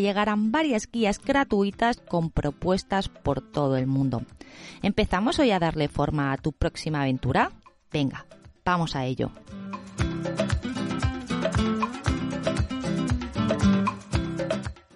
llegarán varias guías gratuitas con propuestas por todo el mundo. ¿Empezamos hoy a darle forma a tu próxima aventura? Venga, vamos a ello.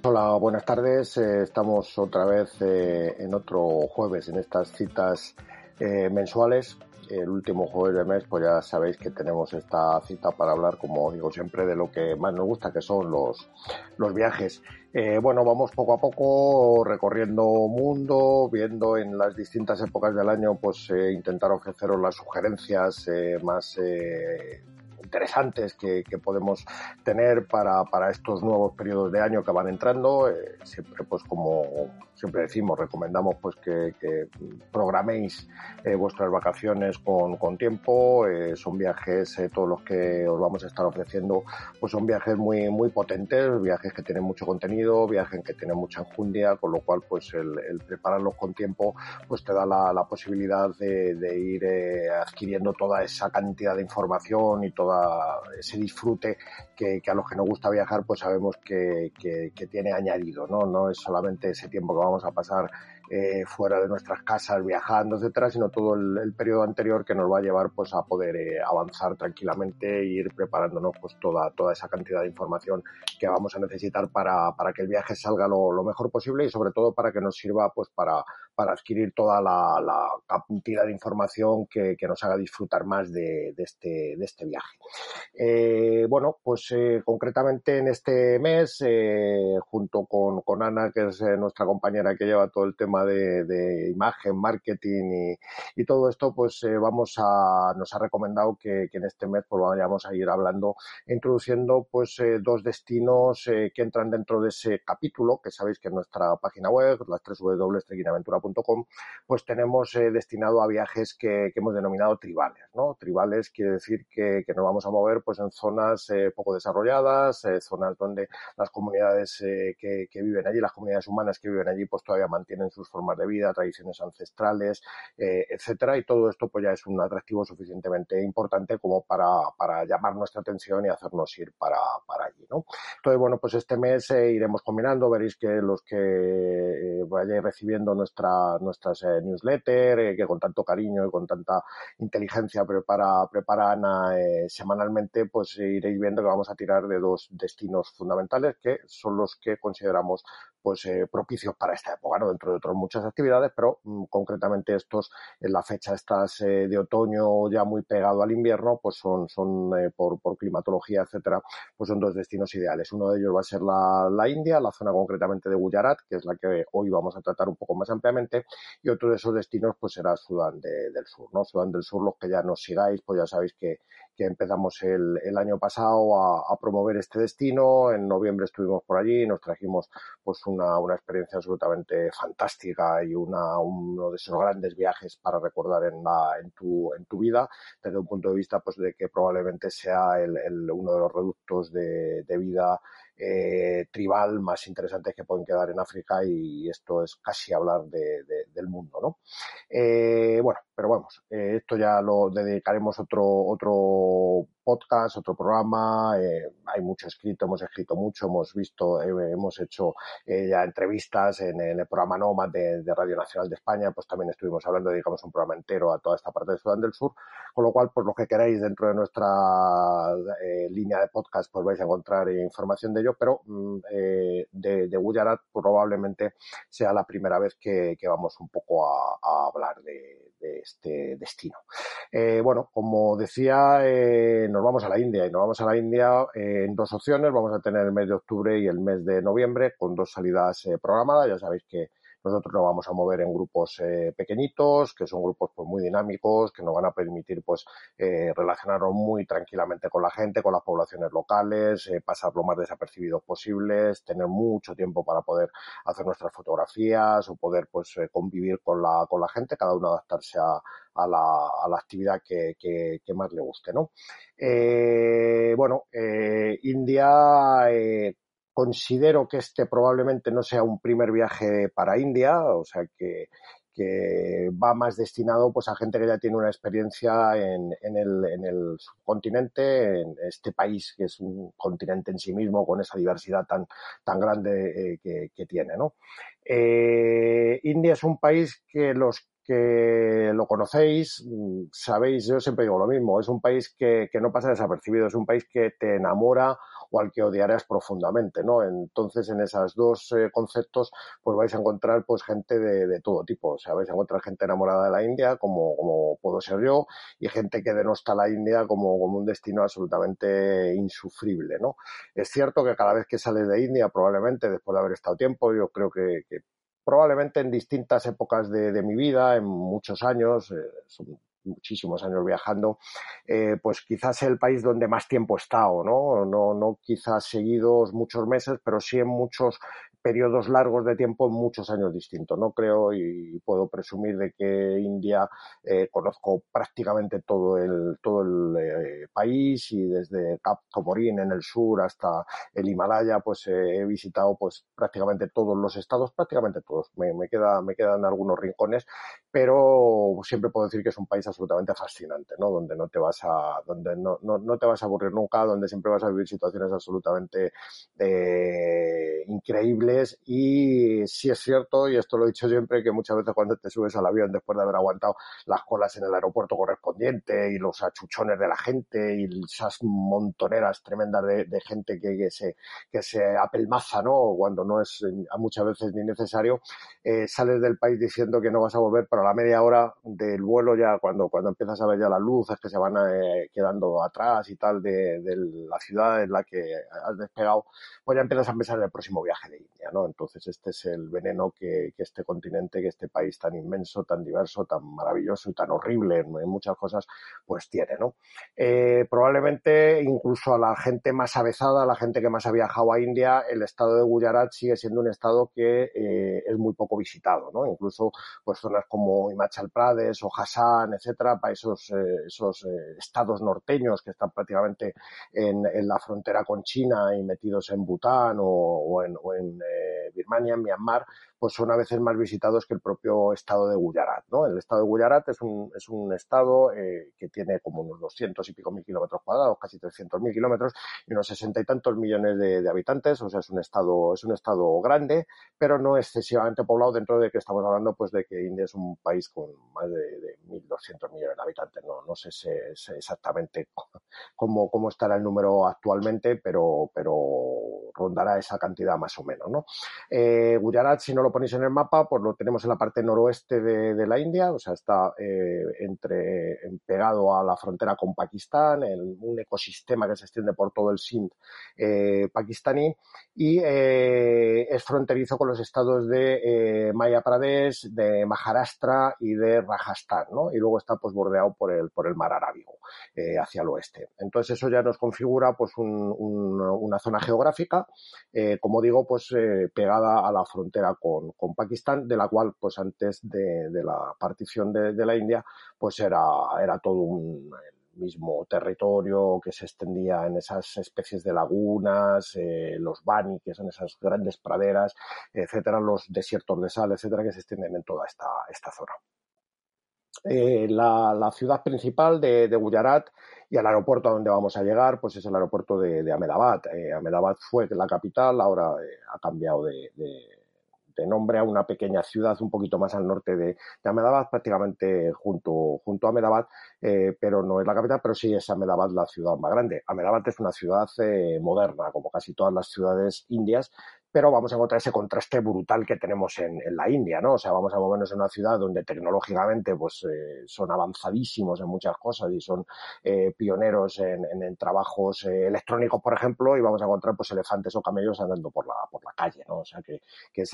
Hola, buenas tardes. Eh, estamos otra vez eh, en otro jueves en estas citas eh, mensuales el último jueves de mes, pues ya sabéis que tenemos esta cita para hablar, como digo siempre, de lo que más nos gusta, que son los, los viajes. Eh, bueno, vamos poco a poco recorriendo mundo, viendo en las distintas épocas del año, pues eh, intentar ofreceros las sugerencias eh, más interesantes que, podemos tener para, para, estos nuevos periodos de año que van entrando. siempre, pues como siempre decimos, recomendamos pues que, programéis eh, vuestras vacaciones con, con tiempo. Eh, son viajes, eh, todos los que os vamos a estar ofreciendo, pues son viajes muy, muy potentes, viajes que tienen mucho contenido, viajes que tienen mucha enjundia, con lo cual pues el, prepararlos con tiempo pues te da la, la posibilidad de, de ir adquiriendo toda esa cantidad de información y todo ese disfrute que, que, a los que nos gusta viajar pues sabemos que, que, que tiene añadido, ¿no? No es solamente ese tiempo que vamos a pasar eh, fuera de nuestras casas, viajando, etcétera, sino todo el, periodo anterior que nos va a llevar pues a poder eh, avanzar tranquilamente e ir preparándonos pues toda, toda esa cantidad de información que vamos a necesitar para, para que el viaje salga lo, mejor posible y sobre todo para que nos sirva pues para, para adquirir toda la, cantidad de información que, nos haga disfrutar más de, este, de este viaje. Eh, bueno, pues concretamente en este mes, junto con, con Ana, que es nuestra compañera que lleva todo el tema de, imagen, marketing y, todo esto, pues eh, vamos a, nos ha recomendado que, en este mes pues vayamos a ir hablando, introduciendo pues eh, dos destinos eh, que entran dentro de ese capítulo, que sabéis que en nuestra página web, las www.trequinaventura.com, pues tenemos destinado a viajes que, hemos denominado tribales, ¿no? Tribales quiere decir que, nos vamos a mover pues en zonas poco desarrolladas, zonas donde las comunidades que viven allí, las comunidades humanas que viven allí, pues todavía mantienen sus formas de vida, tradiciones ancestrales, eh, etcétera, y todo esto pues ya es un atractivo suficientemente importante como para, para llamar nuestra atención y hacernos ir para, para allí, ¿no? Entonces, bueno, pues este mes eh, iremos combinando, veréis que los que eh, vayáis recibiendo nuestra, nuestras newsletters, que con tanto cariño y con tanta inteligencia prepara, prepara Ana semanalmente, pues iréis viendo que vamos a tirar de dos destinos fundamentales que son los que consideramos pues propicios para esta época, ¿no? Dentro de otros muchas actividades, pero mm, concretamente estos en la fecha estas eh, de otoño ya muy pegado al invierno, pues son, son eh, por, por, climatología, etcétera, pues son dos destinos ideales. Uno de ellos va a ser la, la, India, la zona concretamente de Gujarat, que es la que hoy vamos a tratar un poco más ampliamente, y otro de esos destinos pues será Sudán del Sur, ¿no? Sudán del Sur, los que ya nos sigáis, pues ya sabéis que, que empezamos el, el año pasado a, a, promover este destino. En noviembre estuvimos por allí, nos trajimos pues una, una experiencia absolutamente fantástica y una, uno de esos grandes viajes para recordar en, la, en, tu, en tu vida, desde un punto de vista pues, de que probablemente sea el, el, uno de los reductos de, de vida eh, tribal más interesantes que pueden quedar en África y esto es casi hablar de, de, del mundo, ¿no? Eh, bueno, pero vamos, eh, esto ya lo dedicaremos otro, otro podcast, otro programa, eh, hay mucho escrito, hemos escrito mucho, hemos visto, eh, hemos hecho eh, ya entrevistas en, el programa Nomad de, de, Radio Nacional de España, pues también estuvimos hablando, dedicamos un programa entero a toda esta parte de Sudán del Sur, con lo cual, pues lo que queráis dentro de nuestra línea de podcast, pues vais a encontrar información de ello, pero mm, de, de Gujarat probablemente sea la primera vez que, vamos un poco a hablar de, este destino. Eh, bueno, como decía, eh, nos vamos a la India y nos vamos a la India eh, en dos opciones. Vamos a tener el mes de octubre y el mes de noviembre con dos salidas programadas. Ya sabéis que Nosotros nos vamos a mover en grupos eh, pequeñitos, que son grupos pues, muy dinámicos, que nos van a permitir pues eh, relacionarnos muy tranquilamente con la gente, con las poblaciones locales, eh, pasar lo más desapercibidos posibles, tener mucho tiempo para poder hacer nuestras fotografías o poder pues convivir con la, con la gente, cada uno adaptarse a, a la, a la actividad que, que, más le guste, ¿no? Eh, bueno, eh, India eh, considero que este probablemente no sea un primer viaje para India, o sea que, va más destinado pues a gente que ya tiene una experiencia en, el, en el subcontinente, en este país que es un continente en sí mismo con esa diversidad tan, grande eh, que, tiene. Eh, India es un país que los que lo conocéis, mm, sabéis, yo siempre digo lo mismo, es un país que, no pasa desapercibido, es un país que te enamora o al que odiarás profundamente, ¿no? Entonces, en esos dos eh, conceptos, pues vais a encontrar pues gente de, de, todo tipo, o sea, vais a encontrar gente enamorada de la India, como, como puedo ser yo, y gente que denosta la India como, como un destino absolutamente insufrible, ¿no? Es cierto que cada vez que sales de India, probablemente después de haber estado tiempo, yo creo que, que probablemente en distintas épocas de, de mi vida, en muchos años, eh, son muchísimos años viajando, eh, pues quizás el país donde más tiempo he estado, ¿no? No, no quizás seguidos muchos meses, pero sí en muchos periodos largos de tiempo muchos años distintos. No creo y puedo presumir de que India eh, conozco prácticamente todo el, todo el eh, país y desde Cap Comorín en el sur hasta el Himalaya, pues eh, he visitado pues prácticamente todos los estados, prácticamente todos. Me, me, queda, me quedan algunos rincones, pero siempre puedo decir que es un país absolutamente fascinante, ¿no? Donde no te vas a, donde no, no, no te vas a aburrir nunca, donde siempre vas a vivir situaciones absolutamente eh, y sí es cierto, y esto lo he dicho siempre, que muchas veces cuando te subes al avión después de haber aguantado las colas en el aeropuerto correspondiente y los achuchones de la gente y esas montoneras tremendas de, gente que, se, que se apelmaza, ¿no? Cuando no es a muchas veces ni necesario, eh, sales del país diciendo que no vas a volver, pero a la media hora del vuelo ya, cuando, cuando empiezas a ver ya las luces que se van eh, quedando atrás y tal de, de la ciudad en la que has despegado, pues ya empiezas a pensar en el próximo viaje de Entonces este es el veneno que, este continente, que este país tan inmenso, tan diverso, tan maravilloso y tan horrible en, en muchas cosas, pues tiene, ¿no? Eh, probablemente incluso a la gente más avezada, a la gente que más ha viajado a India, el estado de Gujarat sigue siendo un estado que eh, es muy poco visitado, ¿no? Incluso pues zonas como Himachal Pradesh o Hassan, etcétera, para esos, eh, esos estados norteños que están prácticamente en, en, la frontera con China y metidos en Bután o, en, Birmania, Myanmar, pues son a veces más visitados que el propio estado de Gujarat. ¿no? El estado de Gujarat es un, es un estado eh, que tiene como unos 200 y pico mil kilómetros cuadrados, casi 300 mil kilómetros y unos sesenta y tantos millones de, habitantes. O sea, es un estado, es un estado grande, pero no excesivamente poblado dentro de que estamos hablando pues de que India es un país con más de, de 1.200 millones de habitantes. No, no sé, sé, sé exactamente cómo, cómo estará el número actualmente, pero, pero rondará esa cantidad más o menos. ¿no? Eh, Gujarat, si no lo ponéis en el mapa, pues lo tenemos en la parte noroeste de, la India, o sea, está eh, entre, pegado a la frontera con Pakistán, en un ecosistema que se extiende por todo el Sindh eh, pakistaní y eh, es fronterizo con los estados de Madhya Pradesh, de Maharashtra y de Rajasthan, ¿no? Y luego está pues bordeado por el, por el mar Arábigo hacia el oeste. Entonces eso ya nos configura pues un, un, una zona geográfica, como digo, pues pegada a la frontera con con, Pakistán, de la cual, pues antes de, de la partición de, de, la India, pues era, era todo un mismo territorio que se extendía en esas especies de lagunas, eh, los bani, que son esas grandes praderas, etcétera, los desiertos de sal, etcétera, que se extienden en toda esta, esta zona. Eh, la, la, ciudad principal de, de, Gujarat y el aeropuerto a donde vamos a llegar, pues es el aeropuerto de, de Ahmedabad. Eh, Ahmedabad fue la capital, ahora eh, ha cambiado de, de nombre a una pequeña ciudad un poquito más al norte de, de Ahmedabad, prácticamente junto, junto a Ahmedabad, eh, pero no es la capital, pero sí es Ahmedabad la ciudad más grande. Ahmedabad es una ciudad moderna, como casi todas las ciudades indias, pero vamos a encontrar ese contraste brutal que tenemos en, la India, ¿no? O sea, vamos a movernos en una ciudad donde tecnológicamente pues eh, son avanzadísimos en muchas cosas y son eh, pioneros en, trabajos eh, electrónicos, por ejemplo, y vamos a encontrar pues elefantes o camellos andando por la, por la calle, ¿no? O sea, que, que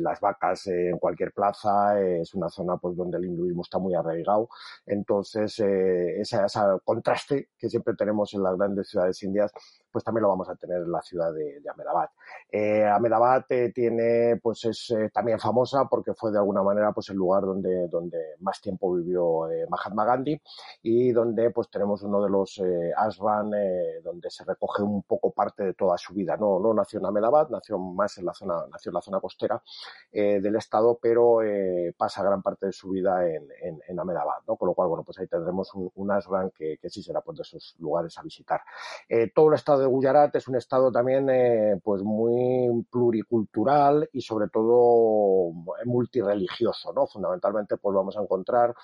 las vacas en cualquier plaza es una zona pues donde el hinduismo está muy arraigado. Entonces, ese contraste que siempre tenemos en las grandes ciudades indias, pues también lo vamos a tener en la ciudad de, de Ahmedabad. Eh, tiene, pues es eh, también famosa porque fue de alguna manera pues el lugar donde, donde más tiempo vivió eh, Mahatma Gandhi y donde pues tenemos uno de los ashram donde se recoge un poco parte de toda su vida. No, no nació en Ahmedabad, nació más en la zona, nació en la zona costera del estado, pero pasa gran parte de su vida en, en, Ahmedabad, ¿no? Con lo cual, bueno, pues ahí tendremos un, un ashram que, que, sí será pues de esos lugares a visitar. todo el estado de Gujarat es un estado también pues muy pluricultural y sobre todo multireligioso, ¿no? Fundamentalmente pues vamos a encontrar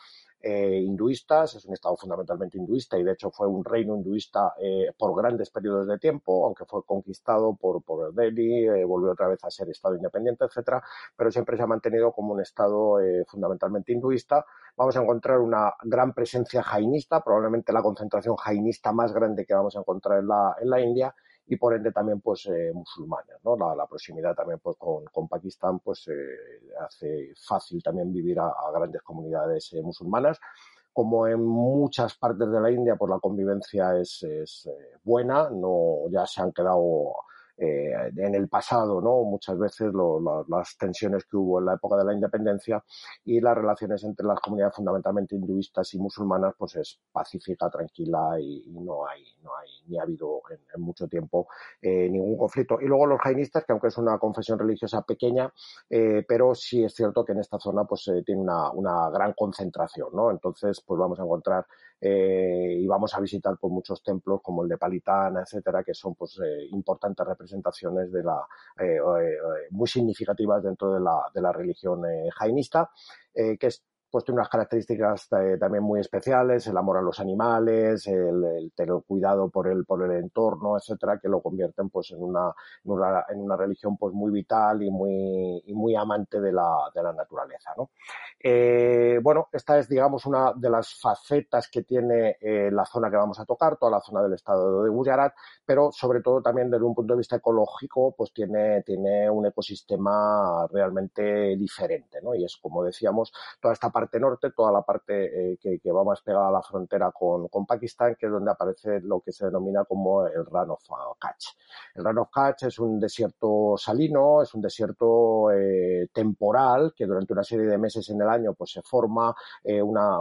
eh, hinduistas, es un estado fundamentalmente hinduista y de hecho fue un reino hinduista eh, por grandes periodos de tiempo, aunque fue conquistado por, por Delhi, eh, volvió otra vez a ser estado independiente, etcétera, pero siempre se ha mantenido como un estado fundamentalmente hinduista. Vamos a encontrar una gran presencia jainista, probablemente la concentración jainista más grande que vamos a encontrar en la, en la India y por ende también pues eh, musulmanes, ¿no? La, proximidad también pues con, con Pakistán pues eh, hace fácil también vivir a, grandes comunidades eh, musulmanas como en muchas partes de la India, pues la convivencia es, es buena, no ya se han quedado eh, en el pasado, ¿no? Muchas veces las tensiones que hubo en la época de la independencia y las relaciones entre las comunidades fundamentalmente hinduistas y musulmanas, pues es pacífica, tranquila y, no hay, no hay, ni ha habido en, mucho tiempo eh, ningún conflicto. Y luego los jainistas, que aunque es una confesión religiosa pequeña, eh, pero sí es cierto que en esta zona pues tiene una, una gran concentración, ¿no? Entonces, pues vamos a encontrar eh, y vamos a visitar pues, muchos templos como el de Palitana, etcétera, que son pues eh, importantes representaciones de la eh, muy significativas dentro de la, de la religión jainista, que es pues tiene unas características eh, también muy especiales, el amor a los animales, el, tener cuidado por el, por el entorno, etcétera, que lo convierten pues en una, en una, religión pues muy vital y muy, y muy amante de la, de la naturaleza, ¿no? Eh, bueno, esta es, digamos, una de las facetas que tiene eh, la zona que vamos a tocar, toda la zona del estado de Gujarat, pero sobre todo también desde un punto de vista ecológico, pues tiene, tiene un ecosistema realmente diferente, ¿no? Y es, como decíamos, toda esta parte norte, toda la parte eh, que, va más pegada a la frontera con, Pakistán, que es donde aparece lo que se denomina como el Run of. El Run of es un desierto salino, es un desierto eh, temporal que durante una serie de meses en el año pues se forma eh, una,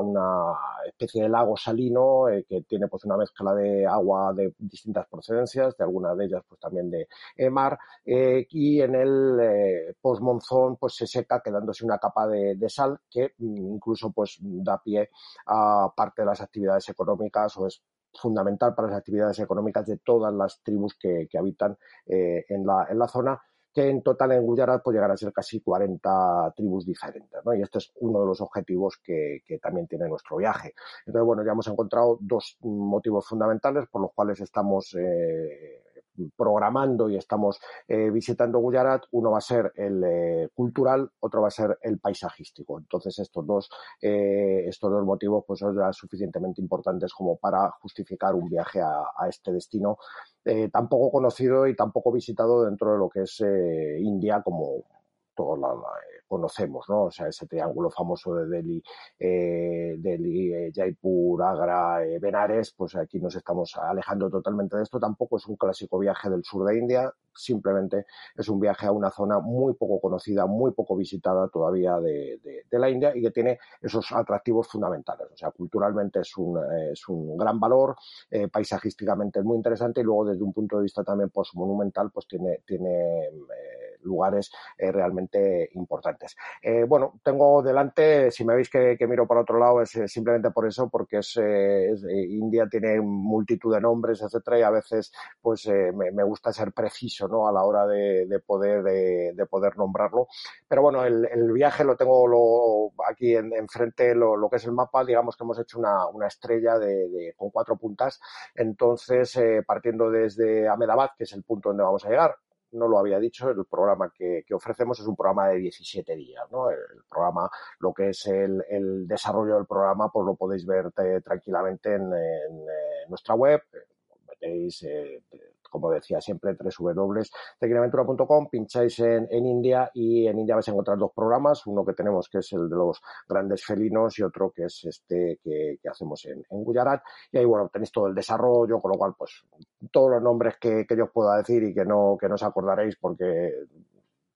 especie de lago salino que tiene pues una mezcla de agua de distintas procedencias, de algunas de ellas pues también de mar y en el post-monzón pues se seca quedándose una capa de, de sal que mm, incluso pues da pie a parte de las actividades económicas o es fundamental para las actividades económicas de todas las tribus que, habitan eh, en, la, en la zona que en total en Gujarat llegar a ser casi 40 tribus diferentes, ¿no? Y este es uno de los objetivos que, que, también tiene nuestro viaje. Entonces, bueno, ya hemos encontrado dos motivos fundamentales por los cuales estamos eh, programando y estamos eh, visitando Gujarat, uno va a ser el eh, cultural, otro va a ser el paisajístico. Entonces estos dos, eh, estos dos motivos pues son ya suficientemente importantes como para justificar un viaje a, este destino tan poco conocido y tan poco visitado dentro de lo que es India como todos la, conocemos, ¿no? O sea, ese triángulo famoso de Delhi, eh, Delhi, eh, Jaipur, Agra, eh, Benares, pues aquí nos estamos alejando totalmente de esto. Tampoco es un clásico viaje del sur de India, simplemente es un viaje a una zona muy poco conocida, muy poco visitada todavía de, la India y que tiene esos atractivos fundamentales. O sea, culturalmente es un, es un gran valor, eh, paisajísticamente es muy interesante y luego desde un punto de vista también monumental pues tiene, tiene lugares realmente importantes. Eh, bueno, tengo delante, si me veis que, miro para otro lado, es eh, simplemente por eso, porque es, eh, India tiene multitud de nombres, etcétera, y a veces pues me, gusta ser preciso, ¿no? A la hora de, poder de, poder nombrarlo. Pero bueno, el, viaje lo tengo aquí enfrente, en lo, lo, que es el mapa, digamos que hemos hecho una, una estrella de, con cuatro puntas. Entonces, partiendo desde Ahmedabad, que es el punto donde vamos a llegar, no lo había dicho, el programa que, ofrecemos es un programa de 17 días, ¿no? El, programa, lo que es el, desarrollo del programa, pues lo podéis ver eh, tranquilamente en, nuestra web, metéis como decía siempre, www.tecniaventura.com, pincháis en, en, India y en India vais a encontrar dos programas, uno que tenemos que es el de los grandes felinos y otro que es este que, hacemos en, en, Gujarat. Y ahí, bueno, tenéis todo el desarrollo, con lo cual, pues, todos los nombres que, que yo os pueda decir y que no, que no os acordaréis porque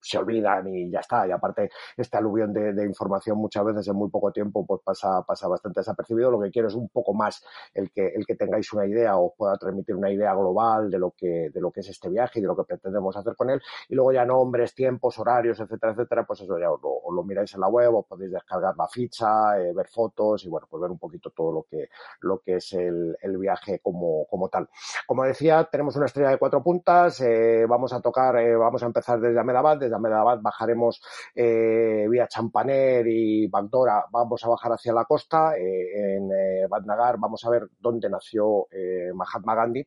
se olvidan y ya está. Y aparte, este aluvión de, información muchas veces en muy poco tiempo pues pasa, pasa bastante desapercibido. Lo que quiero es un poco más el que, el que tengáis una idea o pueda transmitir una idea global de lo que, de lo que es este viaje y de lo que pretendemos hacer con él. Y luego ya nombres, tiempos, horarios, etcétera, etcétera, pues eso ya os lo, miráis en la web, os podéis descargar la ficha, eh, ver fotos y bueno, pues ver un poquito todo lo que, lo que es el, el viaje como, como tal. Como decía, tenemos una estrella de cuatro puntas, eh, vamos a tocar, eh, vamos a empezar desde Ahmedabad, desde Ahmedabad bajaremos eh, vía Champaner y Bagdora, vamos a bajar hacia la costa, eh, en eh, vamos a ver dónde nació Mahatma Gandhi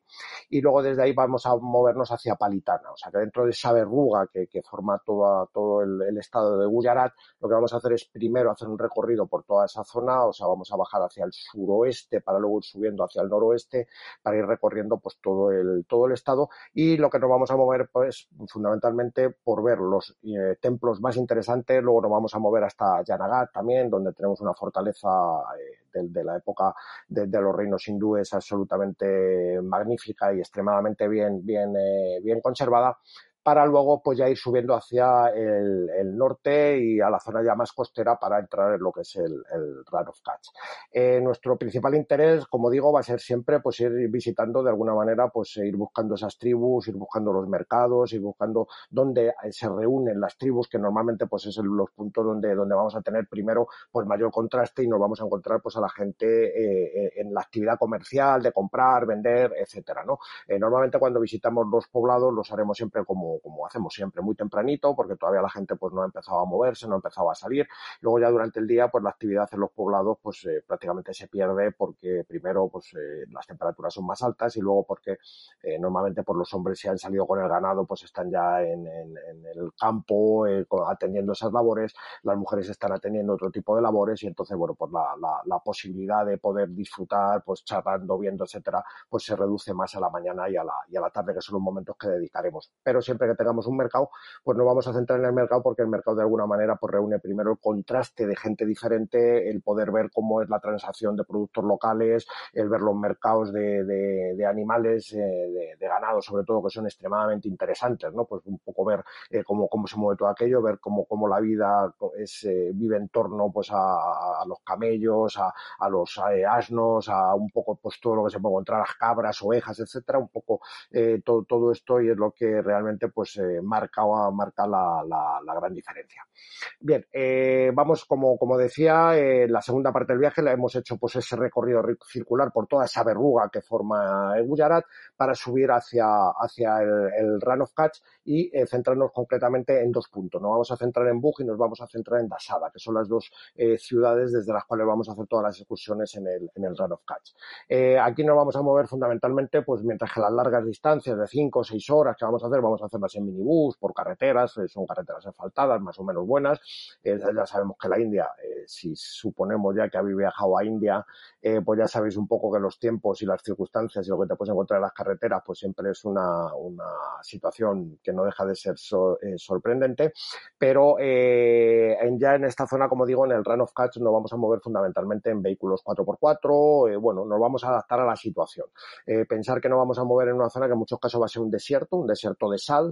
y luego desde ahí vamos a movernos hacia Palitana, o sea que dentro de esa verruga que, forma todo el, estado de Gujarat, lo que vamos a hacer es primero hacer un recorrido por toda esa zona, o sea, vamos a bajar hacia el suroeste para luego ir subiendo hacia el noroeste para ir recorriendo pues todo el, todo el estado y lo que nos vamos a mover pues fundamentalmente por ver los eh, templos más interesantes. Luego nos vamos a mover hasta Yanagat también, donde tenemos una fortaleza eh, de, la época de, los reinos hindúes absolutamente magnífica y extremadamente bien, bien, eh, bien conservada para luego pues ya ir subiendo hacia el, norte y a la zona ya más costera para entrar en lo que es el, el Run of Catch. Eh, nuestro principal interés, como digo, va a ser siempre pues ir visitando de alguna manera, pues ir buscando esas tribus, ir buscando los mercados, ir buscando dónde se reúnen las tribus, que normalmente pues es los puntos donde, donde vamos a tener primero pues mayor contraste y nos vamos a encontrar pues a la gente eh, en la actividad comercial, de comprar, vender, etcétera, ¿no? Eh, normalmente cuando visitamos los poblados los haremos siempre como como, hacemos siempre, muy tempranito, porque todavía la gente pues no ha empezado a moverse, no ha empezado a salir. Luego ya durante el día, pues la actividad en los poblados pues eh, prácticamente se pierde porque primero pues eh, las temperaturas son más altas y luego porque eh, normalmente por pues, los hombres si han salido con el ganado pues están ya en, el campo atendiendo esas labores, las mujeres están atendiendo otro tipo de labores y entonces bueno pues la, la, posibilidad de poder disfrutar pues charlando, viendo, etcétera, pues se reduce más a la mañana y a la, y a la tarde que son los momentos que dedicaremos. Pero siempre que tengamos un mercado, pues nos vamos a centrar en el mercado porque el mercado de alguna manera pues reúne primero el contraste de gente diferente, el poder ver cómo es la transacción de productos locales, el ver los mercados de, de, animales, eh, de, ganado sobre todo, que son extremadamente interesantes, ¿no? Pues un poco ver eh, cómo, cómo se mueve todo aquello, ver cómo, cómo la vida es, eh, vive en torno pues a, los camellos, a los asnos, a un poco pues todo lo que se puede encontrar, las cabras, ovejas, etcétera, un poco todo, todo esto y es lo que realmente pues eh, marca, la, la, gran diferencia. Bien, eh, vamos, como, como decía, eh, la segunda parte del viaje la hemos hecho pues ese recorrido circular por toda esa verruga que forma el Gujarat para subir hacia, hacia el, el Run of Kutch y eh, centrarnos concretamente en dos puntos. Nos vamos a centrar en Bug y nos vamos a centrar en Dasada, que son las dos eh, ciudades desde las cuales vamos a hacer todas las excursiones en el, en el Run of. Eh, aquí nos vamos a mover fundamentalmente, pues mientras que las largas distancias de 5 o 6 horas que vamos a hacer, vamos a hacer en minibús, por carreteras, eh, son carreteras asfaltadas, más o menos buenas. Eh, ya sabemos que la India, eh, si suponemos ya que habéis viajado a India, pues ya sabéis un poco que los tiempos y las circunstancias y lo que te puedes encontrar en las carreteras, pues siempre es una, una situación que no deja de ser sorprendente. Pero ya en esta zona, como digo, en el Run of Catch nos vamos a mover fundamentalmente en vehículos 4x4, bueno, nos vamos a adaptar a la situación. pensar que no vamos a mover en una zona que en muchos casos va a ser un desierto, un desierto de sal,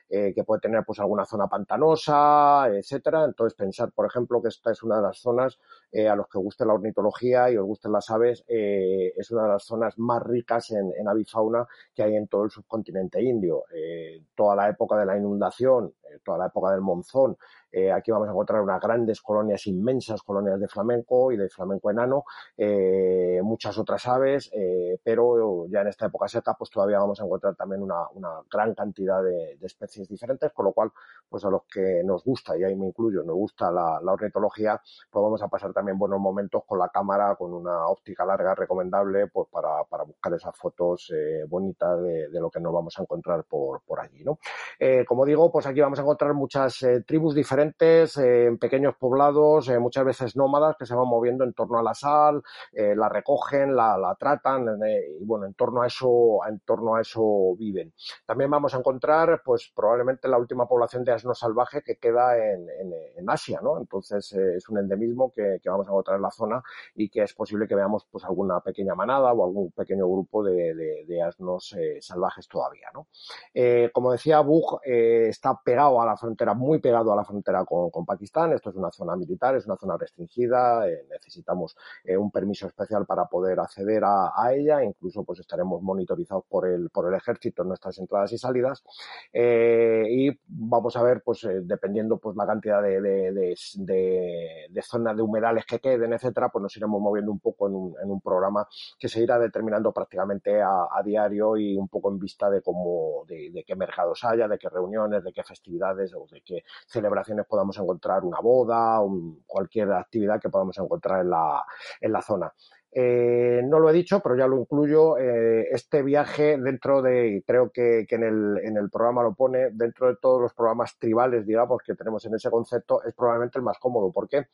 eh, que puede tener pues alguna zona pantanosa, etcétera. Entonces pensar, por ejemplo, que esta es una de las zonas eh, a los que guste la ornitología y os gusten las aves, eh, es una de las zonas más ricas en, en, avifauna que hay en todo el subcontinente indio. toda la época de la inundación, toda la época del monzón, aquí vamos a encontrar unas grandes colonias, inmensas colonias de flamenco y de flamenco enano, muchas otras aves, pero ya en esta época seca pues todavía vamos a encontrar también una, gran cantidad de, especies diferentes, con lo cual, pues a los que nos gusta, y ahí me incluyo, nos gusta la, ornitología, pues vamos a pasar también buenos momentos con la cámara, con una óptica larga recomendable, pues para, buscar esas fotos eh, bonitas de, lo que nos vamos a encontrar por, por allí, ¿no? Eh, como digo, pues aquí vamos a encontrar muchas eh, tribus diferentes, en pequeños poblados, muchas veces nómadas, que se van moviendo en torno a la sal, la recogen, la, la tratan, y bueno, en torno a eso, en torno a eso viven. También vamos a encontrar, pues probablemente la última población de asno salvaje que queda en, Asia, ¿no? Entonces eh, es un endemismo que, vamos a encontrar en la zona y que es posible que veamos pues alguna pequeña manada o algún pequeño grupo de, asnos eh, salvajes todavía, ¿no? Eh, como decía, Bug está pegado a la frontera, muy pegado a la frontera con, Pakistán. Esto es una zona militar, es una zona restringida. necesitamos un permiso especial para poder acceder a, ella. Incluso pues estaremos monitorizados por el, por el ejército en nuestras entradas y salidas. Y vamos a ver, pues eh, dependiendo pues la cantidad de, de, de, zonas de humedales que queden, etcétera, pues nos iremos moviendo un poco en un, en un programa que se irá determinando prácticamente a, a, diario y un poco en vista de cómo, de, qué mercados haya, de qué reuniones, de qué festividades o de qué celebraciones podamos encontrar una boda, un, cualquier actividad que podamos encontrar en la, en la zona. Eh, no lo he dicho, pero ya lo incluyo. Eh, este viaje dentro de, y creo que, en, el, en, el, programa lo pone, dentro de todos los programas tribales, digamos, que tenemos en ese concepto, es probablemente el más cómodo. ¿Por qué?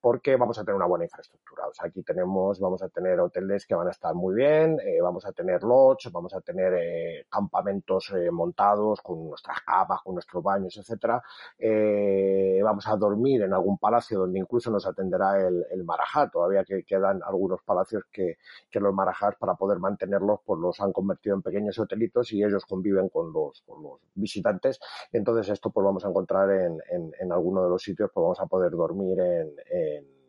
Porque vamos a tener una buena infraestructura. O sea, aquí tenemos, vamos a tener hoteles que van a estar muy bien, eh, vamos a tener lodge, vamos a tener campamentos montados con nuestras camas, con nuestros baños, etcétera. vamos a dormir en algún palacio donde incluso nos atenderá el, el Marajá. Todavía que quedan algunos palacios que, que los marajas para poder mantenerlos pues los han convertido en pequeños hotelitos y ellos conviven con los, con los visitantes. Entonces esto pues vamos a encontrar en, en, en alguno de los sitios, pues vamos a poder dormir en, en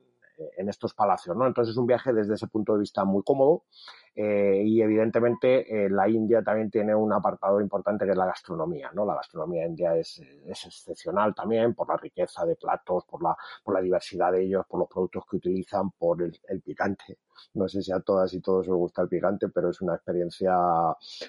en estos palacios, ¿no? Entonces es un viaje desde ese punto de vista muy cómodo eh, y evidentemente eh, la India también tiene un apartado importante que es la gastronomía, ¿no? La gastronomía india es, es excepcional también por la riqueza de platos, por la, por la diversidad de ellos, por los productos que utilizan, por el, picante. No sé si a todas y todos os gusta el picante, pero es una experiencia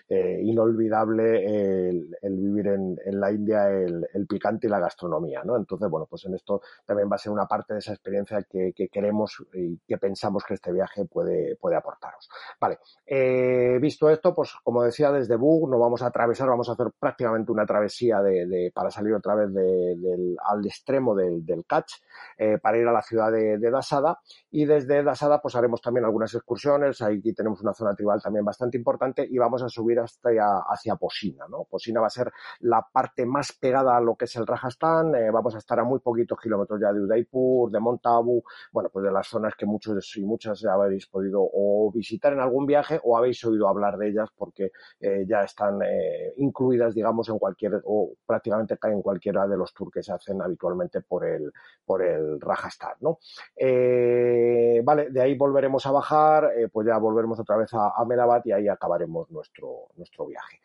eh, inolvidable el, vivir en, en, la India el, el, picante y la gastronomía, ¿no? Entonces, bueno, pues en esto también va a ser una parte de esa experiencia que, que queremos y que pensamos que este viaje puede, puede aportaros. Vale, eh, visto esto, pues como decía, desde Bug nos vamos a atravesar, vamos a hacer prácticamente una travesía de, de para salir otra vez de, al extremo del, del Kach, eh, para ir a la ciudad de, de, Dasada. Y desde Dasada pues haremos también algunas excursiones, aquí tenemos una zona tribal también bastante importante y vamos a subir hasta hacia Posina, ¿no? Posina va a ser la parte más pegada a lo que es el Rajasthan, eh, vamos a estar a muy poquitos kilómetros ya de Udaipur, de Montabu, bueno, pues de las zonas que muchos y muchas habéis podido o visitar en algún viaje o habéis oído hablar de ellas porque eh, ya están eh, incluidas, digamos, en cualquier o prácticamente en cualquiera de los tours que se hacen habitualmente por el, por el Rajasthan, ¿no? Eh, vale, de ahí volveremos a bajar, pues ya volveremos otra vez a Ahmedabad y ahí acabaremos nuestro, nuestro viaje.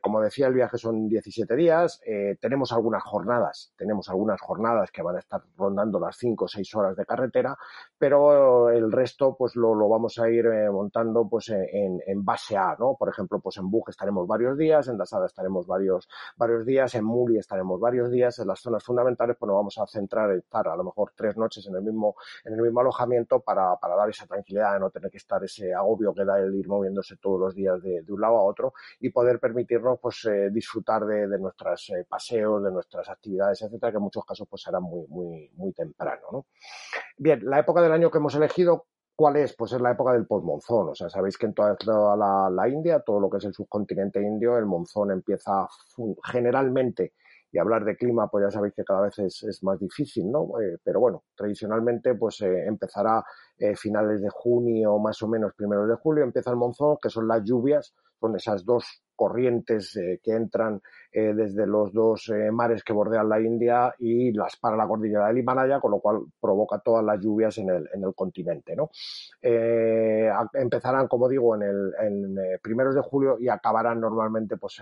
Como decía, el viaje son 17 días, tenemos algunas jornadas, tenemos algunas jornadas que van a estar rondando las 5 o 6 horas de carretera, pero el resto pues lo, lo vamos a ir montando pues en, en, base a, ¿no? Por ejemplo, pues en Bug estaremos varios días, en Dasada estaremos varios, varios días, en Muri estaremos varios días, en las zonas fundamentales pues nos vamos a centrar en estar a lo mejor tres noches en el mismo, en el mismo alojamiento para, para dar esa tranquilidad de no tener que estar ese agobio que da el ir moviéndose todos los días de, de un lado a otro y poder permitirnos pues eh, disfrutar de, de nuestros eh, paseos, de nuestras actividades, etcétera, que en muchos casos pues serán muy, muy, muy temprano, ¿no? Bien, la época del año que hemos elegido, ¿Cuál es? Pues es la época del postmonzón. O sea, sabéis que en toda, la, India, todo lo que es el subcontinente indio, el monzón empieza generalmente, y hablar de clima, pues ya sabéis que cada vez es, es más difícil, ¿no? Eh, pero bueno, tradicionalmente, pues eh, empezará eh, finales de junio, más o menos primeros de julio, empieza el monzón, que son las lluvias, son esas dos corrientes eh, que entran eh, desde los dos eh, mares que bordean la India y las para la cordillera del Himalaya, con lo cual provoca todas las lluvias en el, en el continente. ¿no? Eh, empezarán, como digo, en el en, primeros de julio y acabarán normalmente pues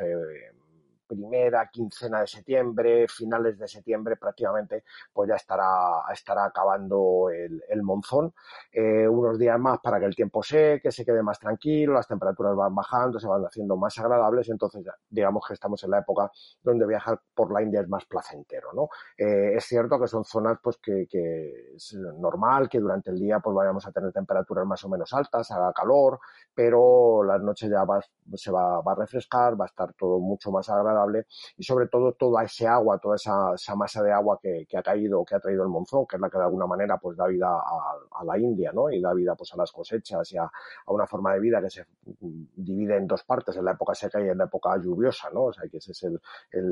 primera quincena de septiembre, finales de septiembre prácticamente, pues ya estará, estará acabando el, monzón. Eh, unos días más para que el tiempo seque, se quede más tranquilo, las temperaturas van bajando, se van haciendo más agradables, entonces digamos que estamos en la época donde viajar por la India es más placentero, ¿no? Eh, es cierto que son zonas pues que, que, es normal que durante el día pues vayamos a tener temperaturas más o menos altas, haga calor, pero las noches ya va, se va, va a refrescar, va a estar todo mucho más agradable y sobre todo toda ese agua, toda esa, masa de agua que, ha caído, que ha traído el monzón, que es la que de alguna manera pues da vida a, la India, ¿no? Y da vida pues a las cosechas y a, una forma de vida que se divide en dos partes, en la época seca y en la época lluviosa, ¿no? O sea que esa es el,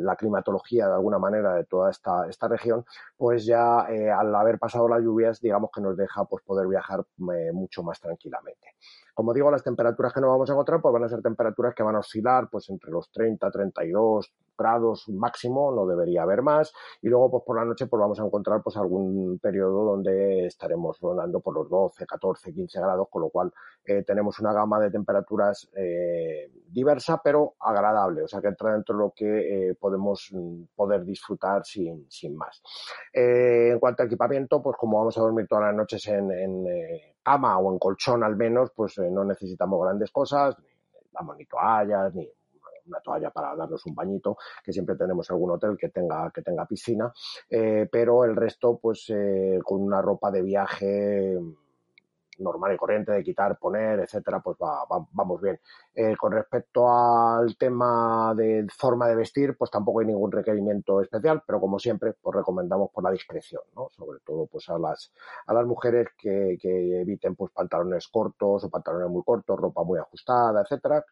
la climatología de alguna manera de toda esta, esta región, pues ya eh, al haber pasado las lluvias, digamos que nos deja pues poder viajar eh, mucho más tranquilamente. Como digo, las temperaturas que nos vamos a encontrar pues van a ser temperaturas que van a oscilar pues entre los 30, 32 grados máximo, no debería haber más. Y luego pues por la noche pues vamos a encontrar pues algún periodo donde estaremos rondando por los 12, 14, 15 grados, con lo cual eh, tenemos una gama de temperaturas eh, diversa pero agradable, o sea que entra dentro de lo que eh, podemos mm, poder disfrutar sin, sin más. En cuanto a equipamiento, pues como vamos a dormir todas las noches en, en cama o en colchón al menos, pues no necesitamos grandes cosas, ni necesitamos ni toallas, ni una toalla para darnos un bañito, que siempre tenemos algún hotel que tenga, que tenga piscina, eh, pero el resto, pues eh, con una ropa de viaje normal y corriente de quitar, poner, etcétera, pues va, va, vamos bien. Eh, con respecto al tema de forma de vestir, pues tampoco hay ningún requerimiento especial, pero como siempre, pues recomendamos por la discreción, ¿no? Sobre todo pues a las, a las mujeres que, que eviten pues pantalones cortos o pantalones muy cortos, ropa muy ajustada, etcétera,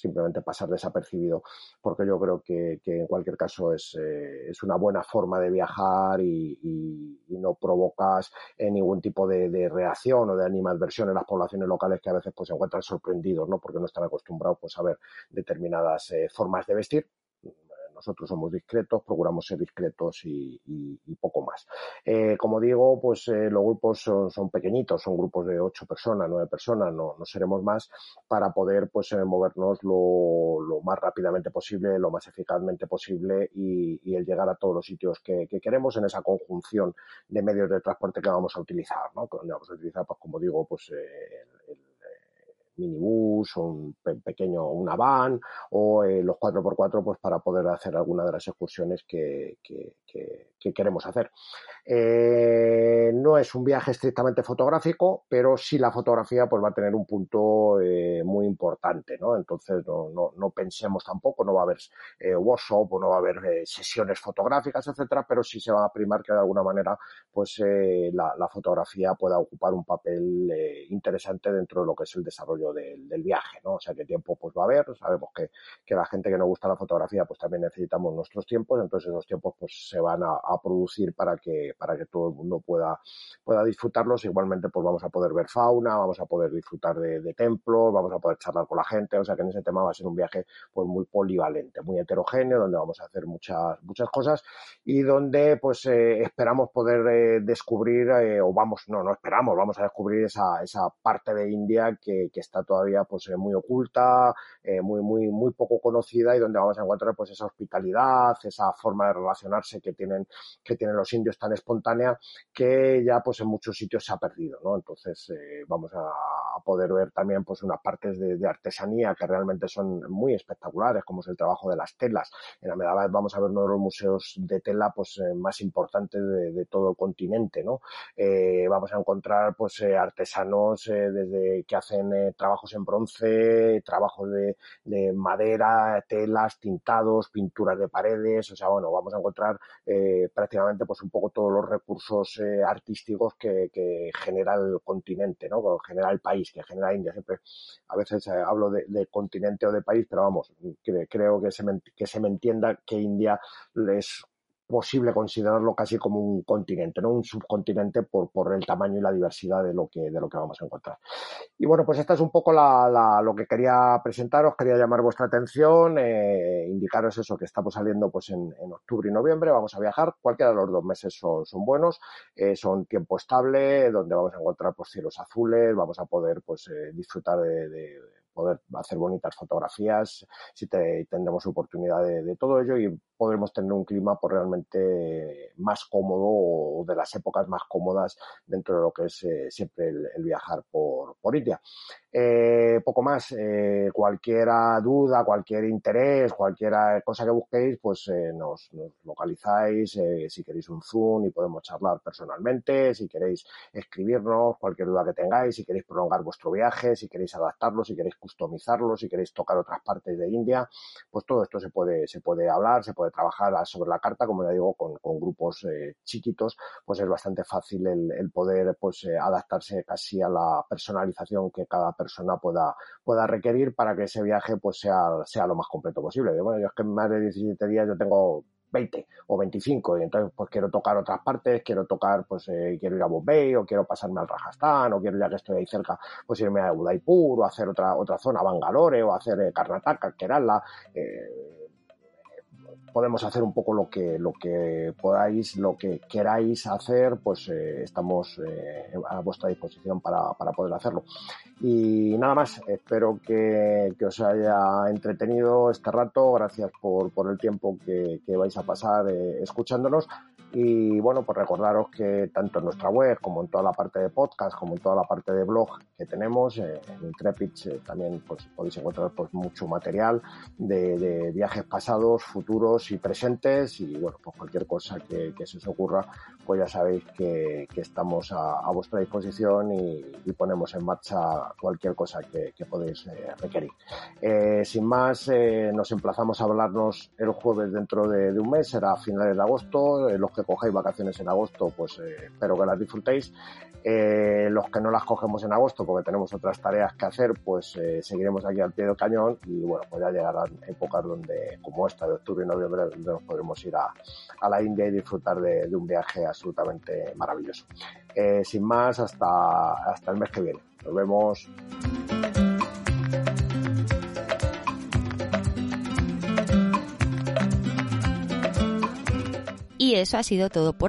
simplemente pasar desapercibido, porque yo creo que, que en cualquier caso es, eh, es, una buena forma de viajar y, y, no provocas eh, ningún tipo de, de, reacción o de animadversión en las poblaciones locales que a veces pues se encuentran sorprendidos, ¿no? Porque no están acostumbrados pues a ver determinadas eh, formas de vestir nosotros somos discretos, procuramos ser discretos y, y, poco más. Eh, como digo, pues eh, los grupos son, pequeñitos, son grupos de ocho personas, nueve personas, no, no seremos más para poder pues eh, movernos lo, lo, más rápidamente posible, lo más eficazmente posible y, y, el llegar a todos los sitios que, que, queremos en esa conjunción de medios de transporte que vamos a utilizar, ¿no? Que vamos a utilizar, pues como digo, pues el, el minibús o un pe pequeño, una van o eh, los 4x4 pues para poder hacer alguna de las excursiones que, que, que, que queremos hacer. Eh, no es un viaje estrictamente fotográfico, pero sí la fotografía pues va a tener un punto eh, muy importante, ¿no? Entonces no, no, no, pensemos tampoco, no va a haber workshop o no va a haber sesiones fotográficas, etcétera, pero sí se va a primar que de alguna manera pues la, fotografía pueda ocupar un papel interesante dentro de lo que es el desarrollo del, del viaje, ¿no? O sea, qué tiempo pues va a haber, sabemos que, que la gente que nos gusta la fotografía pues también necesitamos nuestros tiempos, entonces esos tiempos pues se van a, a producir para que, para que todo el mundo pueda, pueda disfrutarlos. Igualmente, pues vamos a poder ver fauna, vamos a poder disfrutar de, de, templos, vamos a poder charlar con la gente. O sea que en ese tema va a ser un viaje pues muy polivalente, muy heterogéneo, donde vamos a hacer muchas, muchas cosas y donde pues eh, esperamos poder eh, descubrir, eh, o vamos, no, no esperamos, vamos a descubrir esa, esa parte de India que, que está todavía pues eh, muy oculta, eh, muy, muy, muy poco conocida y donde vamos a encontrar pues esa hospitalidad, esa forma de relacionarse que tienen, que tienen los indios tan espontánea que ya pues en muchos sitios se ha perdido, ¿no? Entonces eh, vamos a, poder ver también pues unas partes de, artesanía que realmente son muy espectaculares, como es el trabajo de las telas. En Ahmedabad vamos a ver uno de los museos de tela pues más importantes de, de, todo el continente, ¿no? Vamos a encontrar pues artesanos desde que hacen trabajos en bronce, trabajos de, de, madera, telas, tintados, pinturas de paredes, o sea, bueno, vamos a encontrar eh, prácticamente pues un poco todos los recursos eh, artísticos que, genera el continente, ¿no? Que genera el país, que genera India. Siempre a veces eh, hablo de, continente o de país, pero vamos, creo que se, me, que se me entienda que India es posible considerarlo casi como un continente, no un subcontinente por, por el tamaño y la diversidad de lo que, de lo que vamos a encontrar. Y bueno, pues esta es un poco la, la, lo que quería presentaros, quería llamar vuestra atención, eh, indicaros eso, que estamos saliendo pues en, en, octubre y noviembre, vamos a viajar, cualquiera de los dos meses son, son buenos, eh, son tiempo estable, donde vamos a encontrar pues cielos azules, vamos a poder pues eh, disfrutar de, de poder hacer bonitas fotografías, si tendremos oportunidad de, todo ello y podremos tener un clima pues, realmente más cómodo o de las épocas más cómodas dentro de lo que es eh, siempre el, viajar por, por India. Eh, poco más, eh, cualquier duda, cualquier interés, cualquier cosa que busquéis, pues eh, nos, nos, localizáis, si queréis un Zoom y podemos charlar personalmente, si queréis escribirnos, cualquier duda que tengáis, si queréis prolongar vuestro viaje, si queréis adaptarlo, si queréis customizarlo, si queréis tocar otras partes de India, pues todo esto se puede, se puede hablar, se puede trabajar sobre la carta, como ya digo, con, grupos chiquitos, pues es bastante fácil el, el poder pues adaptarse casi a la personalización que cada persona pueda, pueda requerir para que ese viaje pues sea, sea lo más completo posible. bueno, yo es que en más de 17 días yo tengo 20 o 25 y entonces pues quiero tocar otras partes, quiero tocar pues eh, quiero ir a Bombay o quiero pasarme al Rajasthan o quiero ya que estoy ahí cerca pues irme a Udaipur o hacer otra otra zona, Bangalore o hacer eh, Karnataka, Kerala, eh, podemos hacer un poco lo que, lo que podáis, lo que queráis hacer, pues eh, estamos eh, a vuestra disposición para, para, poder hacerlo. Y nada más, espero que, os haya entretenido este rato, gracias por, por el tiempo que, vais a pasar eh, escuchándonos. Y bueno, pues recordaros que tanto en nuestra web como en toda la parte de podcast, como en toda la parte de blog que tenemos, eh, en Intrepid eh, también pues, podéis encontrar pues, mucho material de, viajes pasados, futuros y presentes. Y bueno, pues cualquier cosa que se os ocurra, pues ya sabéis que, que estamos a, a, vuestra disposición y, y, ponemos en marcha cualquier cosa que, que podéis eh, requerir. Eh, sin más, eh, nos emplazamos a hablarnos el jueves dentro de, de un mes, será a finales de agosto. los que cogéis vacaciones en agosto, pues eh, espero que las disfrutéis. Eh, los que no las cogemos en agosto porque tenemos otras tareas que hacer, pues eh, seguiremos aquí al pie del cañón y bueno, pues ya llegarán épocas donde, como esta de octubre y noviembre, donde nos podremos ir a, a la India y disfrutar de, de, un viaje absolutamente maravilloso. sin más, hasta, hasta el mes que viene. Nos vemos. Y eso ha sido todo por